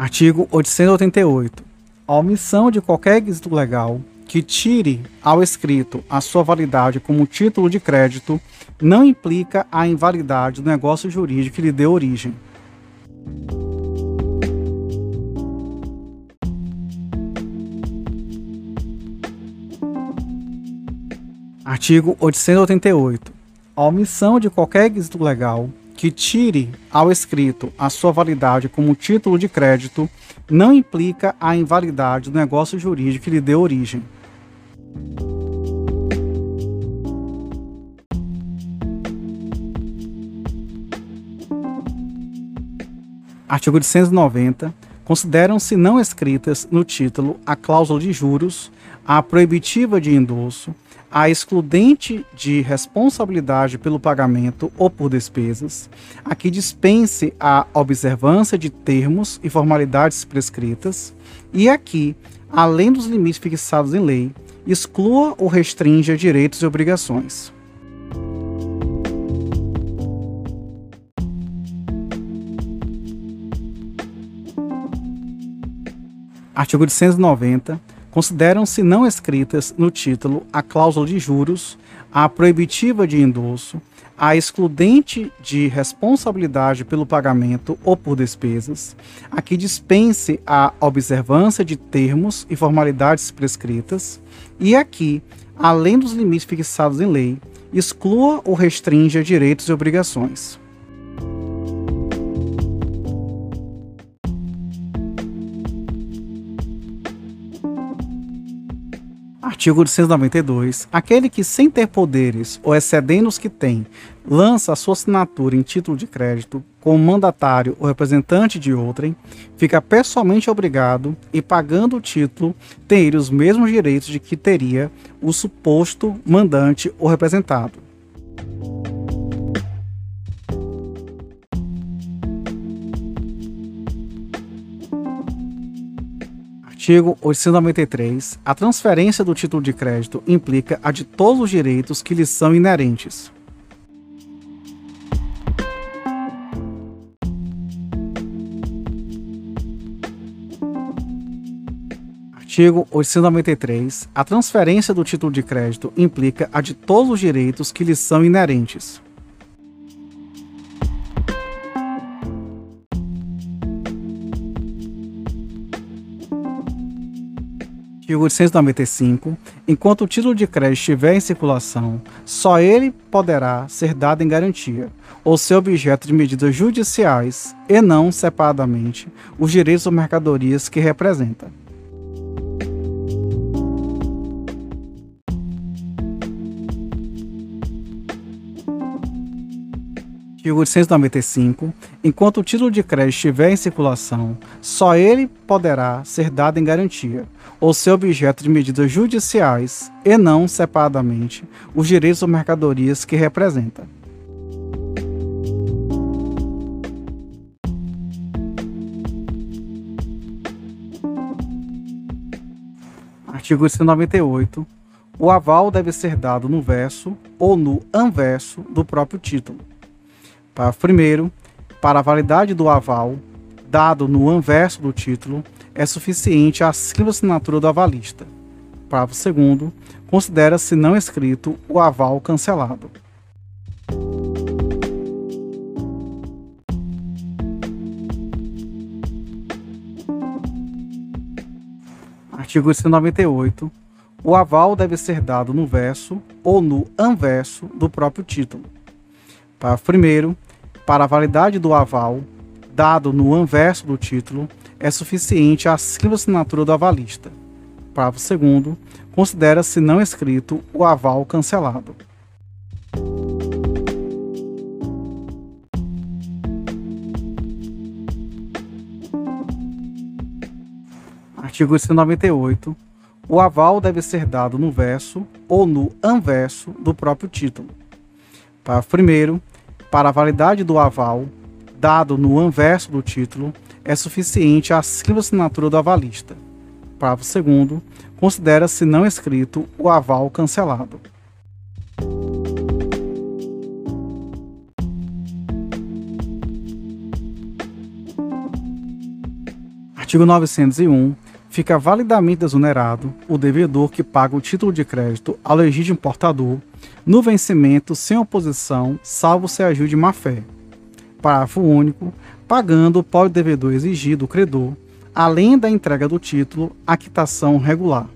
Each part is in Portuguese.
Artigo 888. A omissão de qualquer requisito legal que tire ao escrito a sua validade como título de crédito não implica a invalidade do negócio jurídico que lhe deu origem. Artigo 888. A omissão de qualquer requisito legal que tire ao escrito a sua validade como título de crédito não implica a invalidade do negócio jurídico que lhe deu origem. Artigo 890. Consideram-se não escritas no título a cláusula de juros, a proibitiva de endosso, a excludente de responsabilidade pelo pagamento ou por despesas, a que dispense a observância de termos e formalidades prescritas, e a que, além dos limites fixados em lei, exclua ou restrinja direitos e obrigações. Artigo 890 consideram-se não escritas no título a cláusula de juros, a proibitiva de endosso, a excludente de responsabilidade pelo pagamento ou por despesas, a que dispense a observância de termos e formalidades prescritas, e a que, além dos limites fixados em lei, exclua ou restrinja direitos e obrigações. Artigo 892. Aquele que, sem ter poderes ou excedendo os que tem, lança a sua assinatura em título de crédito como mandatário ou representante de outrem, fica pessoalmente obrigado e, pagando o título, ter os mesmos direitos de que teria o suposto mandante ou representado. Artigo 893. A transferência do título de crédito implica a de todos os direitos que lhes são inerentes. Artigo 893. A transferência do título de crédito implica a de todos os direitos que lhes são inerentes. Artigo 895, enquanto o título de crédito estiver em circulação, só ele poderá ser dado em garantia, ou ser objeto de medidas judiciais, e não, separadamente, os direitos ou mercadorias que representa. Artigo 895. Enquanto o título de crédito estiver em circulação, só ele poderá ser dado em garantia, ou ser objeto de medidas judiciais, e não, separadamente, os direitos ou mercadorias que representa. Artigo 198. O aval deve ser dado no verso ou no anverso do próprio título. Parágrafo primeiro, para a validade do aval, dado no anverso do título, é suficiente a simples assinatura do avalista. Parágrafo segundo, considera-se não escrito o aval cancelado. Artigo 198. O aval deve ser dado no verso ou no anverso do próprio título. Parágrafo primeiro, para a validade do aval, dado no anverso do título, é suficiente a simples assinatura do avalista. Parágrafo segundo, considera-se não escrito o aval cancelado. Artigo 198. O aval deve ser dado no verso ou no anverso do próprio título. Parágrafo 1 para a validade do aval, dado no anverso do título, é suficiente a simples assinatura do avalista. Parágrafo 2 considera-se não escrito o aval cancelado. Artigo 901. Fica validamente exonerado o devedor que paga o título de crédito ao legítimo portador no vencimento sem oposição, salvo se agiu de má-fé. Parágrafo único. Pagando, pode o devedor exigir do credor, além da entrega do título, a quitação regular.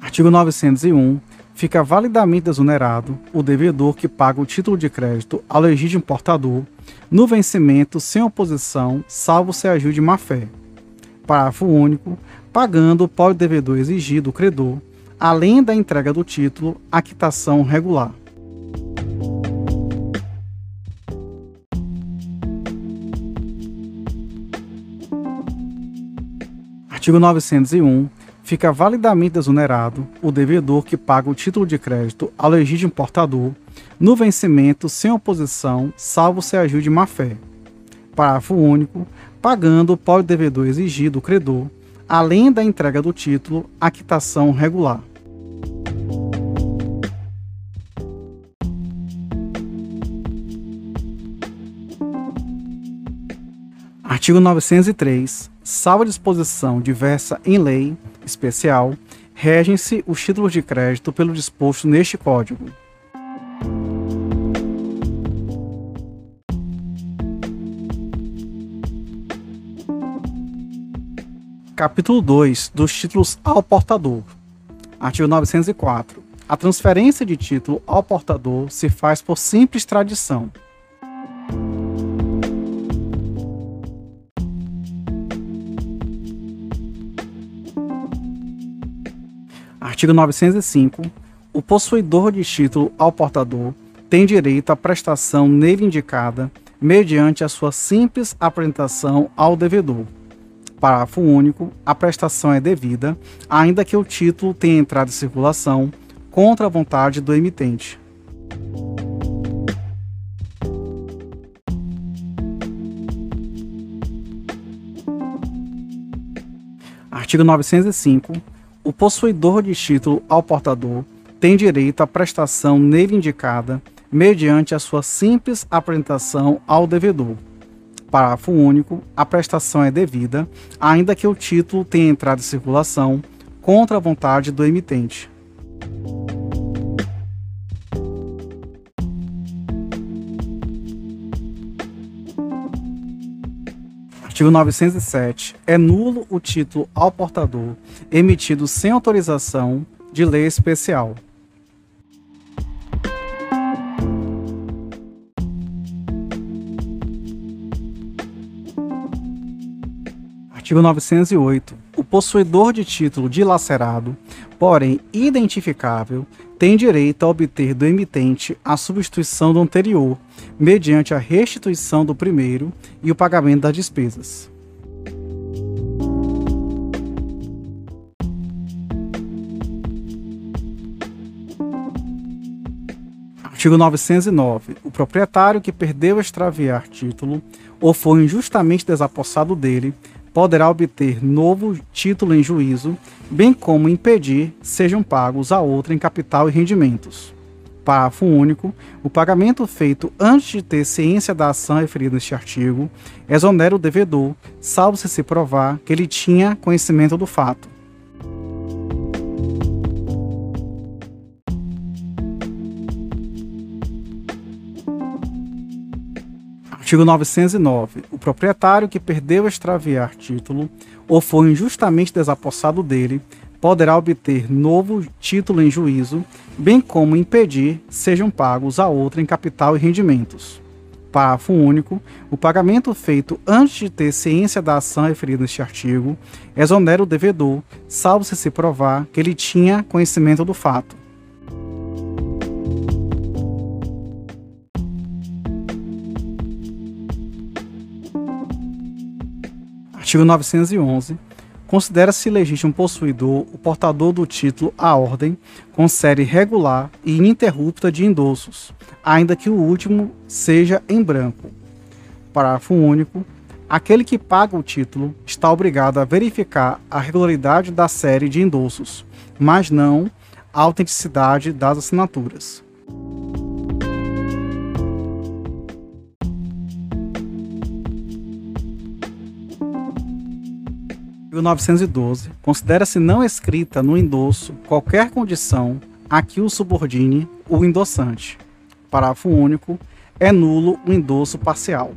Artigo 901. Fica validamente exonerado o devedor que paga o título de crédito ao legítimo portador no vencimento sem oposição, salvo se agiu de má-fé. Parágrafo único. Pagando, pode o devedor exigir do credor, além da entrega do título, a quitação regular. Artigo 901 fica validamente exonerado o devedor que paga o título de crédito ao legítimo portador no vencimento sem oposição, salvo se agiu de má-fé. Parágrafo único. Pagando, pode o devedor exigir do credor, além da entrega do título, a quitação regular. Artigo 903. Salvo disposição diversa em lei especial, regem-se os títulos de crédito pelo disposto neste Código. Capítulo 2 dos títulos ao portador. Artigo 904. A transferência de título ao portador se faz por simples tradição Artigo 905. O possuidor de título ao portador tem direito à prestação nele indicada mediante a sua simples apresentação ao devedor. Parágrafo único. A prestação é devida, ainda que o título tenha entrado em circulação contra a vontade do emitente. Artigo 905 o possuidor de título ao portador tem direito à prestação nele indicada mediante a sua simples apresentação ao devedor. Parágrafo único. A prestação é devida, ainda que o título tenha entrado em circulação contra a vontade do emitente. Artigo 907. É nulo o título ao portador emitido sem autorização de lei especial. Artigo 908. O possuidor de título dilacerado, porém identificável, tem direito a obter do emitente a substituição do anterior, mediante a restituição do primeiro e o pagamento das despesas. Artigo 909. O proprietário que perdeu extraviar título ou foi injustamente desapossado dele poderá obter novo título em juízo, bem como impedir sejam pagos a outra em capital e rendimentos. Parágrafo único. O pagamento feito antes de ter ciência da ação referida neste artigo exonera o devedor, salvo se se provar que ele tinha conhecimento do fato. Artigo 909. O proprietário que perdeu extraviar título ou foi injustamente desapossado dele poderá obter novo título em juízo, bem como impedir sejam pagos a outra em capital e rendimentos. Parágrafo único. O pagamento feito antes de ter ciência da ação referida neste artigo exonera o devedor, salvo se se provar que ele tinha conhecimento do fato. Artigo 911. Considera-se legítimo possuidor o portador do título à ordem com série regular e ininterrupta de endossos, ainda que o último seja em branco. Parágrafo único. Aquele que paga o título está obrigado a verificar a regularidade da série de endossos, mas não a autenticidade das assinaturas. Artigo 912. Considera-se não escrita no endosso qualquer condição a que o subordine o endossante. Parágrafo único. É nulo o endosso parcial.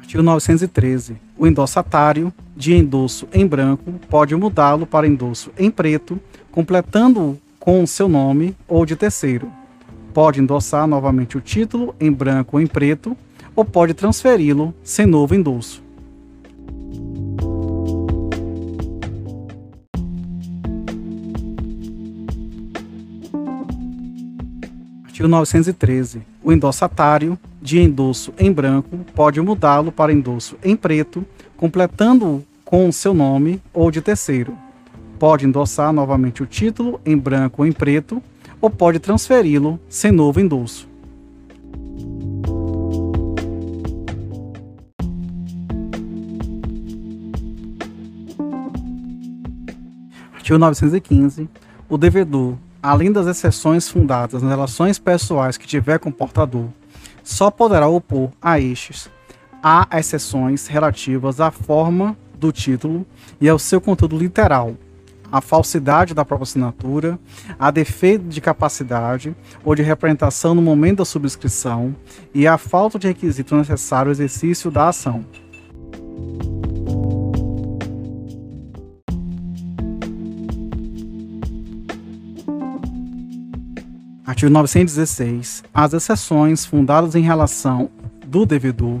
Artigo 913. O endossatário de endosso em branco pode mudá-lo para endosso em preto, completando-o com seu nome ou de terceiro. Pode endossar novamente o título em branco ou em preto, ou pode transferi-lo sem novo endosso. Artigo 913. O endossatário de endosso em branco pode mudá-lo para endosso em preto, completando-o com seu nome ou de terceiro. Pode endossar novamente o título em branco ou em preto, ou pode transferi-lo sem novo endosso. Artigo 915. O devedor, além das exceções fundadas nas relações pessoais que tiver com o portador, só poderá opor a estes a exceções relativas à forma do título e ao seu conteúdo literal, a falsidade da própria assinatura, a defeito de capacidade ou de representação no momento da subscrição e a falta de requisito necessário ao exercício da ação. Artigo 916. As exceções fundadas em relação do devedor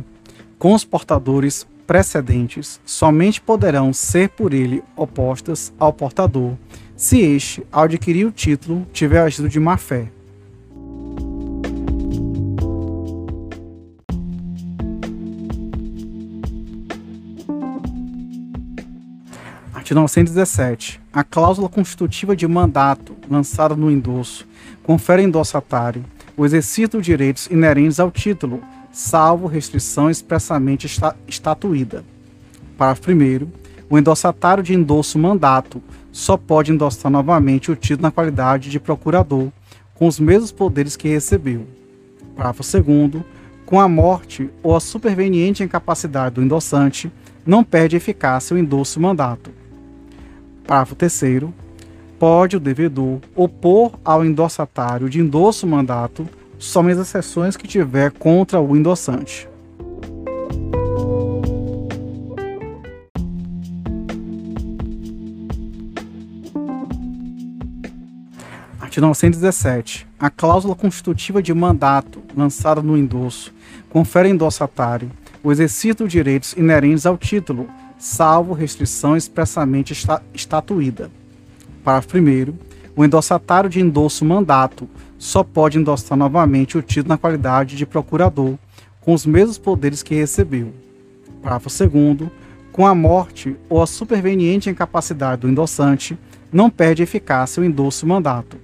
com os portadores precedentes somente poderão ser por ele opostas ao portador, se este, ao adquirir o título, tiver agido de má fé. Artigo 917. A cláusula constitutiva de mandato lançada no endosso confere ao endossatário o exercício de direitos inerentes ao título, salvo restrição expressamente esta estatuída. Parágrafo 1. O endossatário de endosso mandato só pode endossar novamente o título na qualidade de procurador, com os mesmos poderes que recebeu. Parágrafo 2. Com a morte ou a superveniente incapacidade do endossante, não perde eficácia o endosso mandato. Parágrafo 3. Pode o devedor opor ao endossatário de endosso mandato somente as exceções que tiver contra o endossante. Artigo 917. A cláusula constitutiva de mandato lançada no endosso confere ao endossatário o exercício de direitos inerentes ao título, salvo restrição expressamente estatuída. Parágrafo 1. O endossatário de endosso mandato só pode endossar novamente o título na qualidade de procurador, com os mesmos poderes que recebeu. Parágrafo 2. Com a morte ou a superveniente incapacidade do endossante, não perde eficácia o endosso mandato.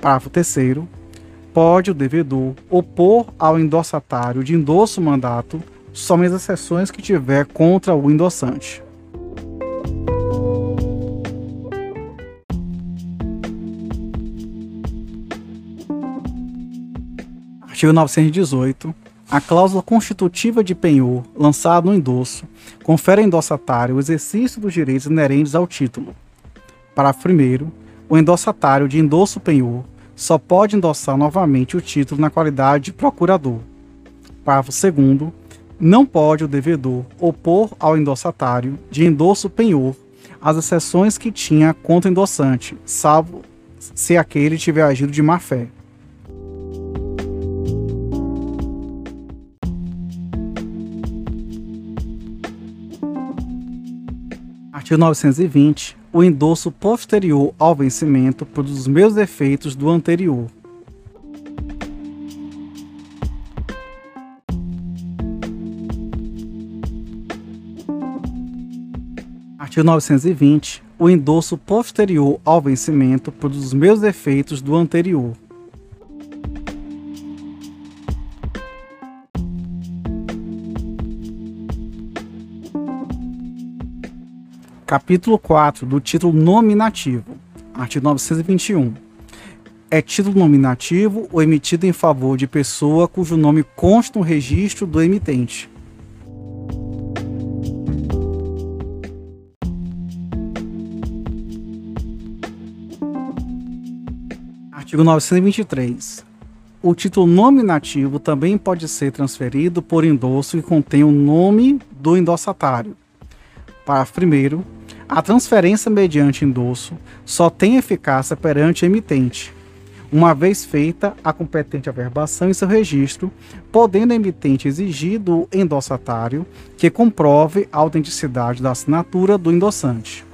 Parágrafo 3. Pode o devedor opor ao endossatário de endosso mandato somente as exceções que tiver contra o endossante. Artigo 918. A cláusula constitutiva de penhor, lançada no endosso, confere ao endossatário o exercício dos direitos inerentes ao título. Parágrafo 1. O endossatário de endosso penhor só pode endossar novamente o título na qualidade de procurador. Parágrafo 2. Não pode o devedor opor ao endossatário de endosso penhor as exceções que tinha contra endossante, salvo se aquele tiver agido de má fé. Artigo 920. O endosso posterior ao vencimento produz os mesmos efeitos do anterior. Artigo 920. O endosso posterior ao vencimento produz os mesmos efeitos do anterior. Capítulo 4 do título nominativo. Artigo 921. É título nominativo ou emitido em favor de pessoa cujo nome consta no registro do emitente. Artigo 923. O título nominativo também pode ser transferido por endosso que contém o nome do endossatário. Parágrafo 1. A transferência mediante endosso só tem eficácia perante o emitente, uma vez feita a competente averbação em seu registro, podendo o emitente exigir do endossatário que comprove a autenticidade da assinatura do endossante.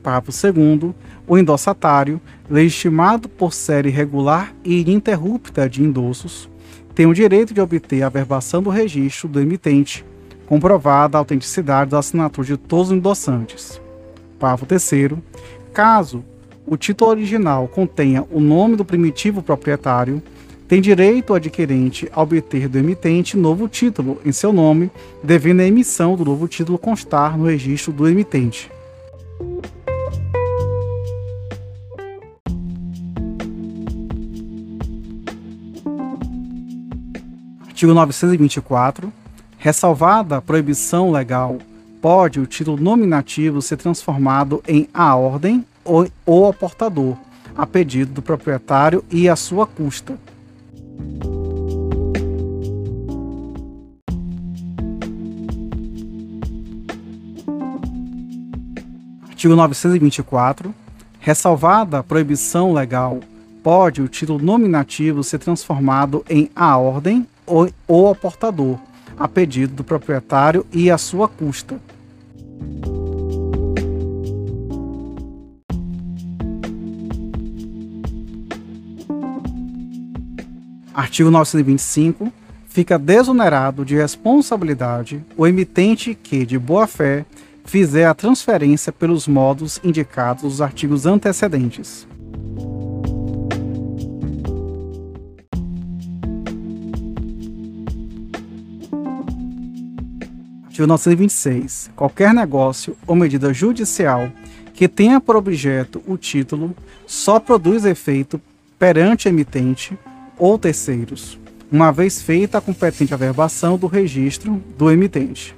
Parágrafo 2 o endossatário, legitimado por série regular e ininterrupta de endossos, tem o direito de obter a averbação do registro do emitente, comprovada a autenticidade da assinatura de todos os endossantes. Parágrafo 3 caso o título original contenha o nome do primitivo proprietário, tem direito o adquirente a obter do emitente novo título em seu nome, devendo a emissão do novo título constar no registro do emitente. Artigo 924. Ressalvada a proibição legal pode o título nominativo ser transformado em a ordem ou, ou ao portador, a pedido do proprietário e à sua custa. Artigo 924. Ressalvada a proibição legal, pode o título nominativo ser transformado em a ordem ou, ou ao portador, a pedido do proprietário e à sua custa. Artigo 925. Fica desonerado de responsabilidade o emitente que, de boa-fé, fizer a transferência pelos modos indicados nos artigos antecedentes. Artigo 926. Qualquer negócio ou medida judicial que tenha por objeto o título só produz efeito perante emitente ou terceiros, uma vez feita a competente averbação do registro do emitente.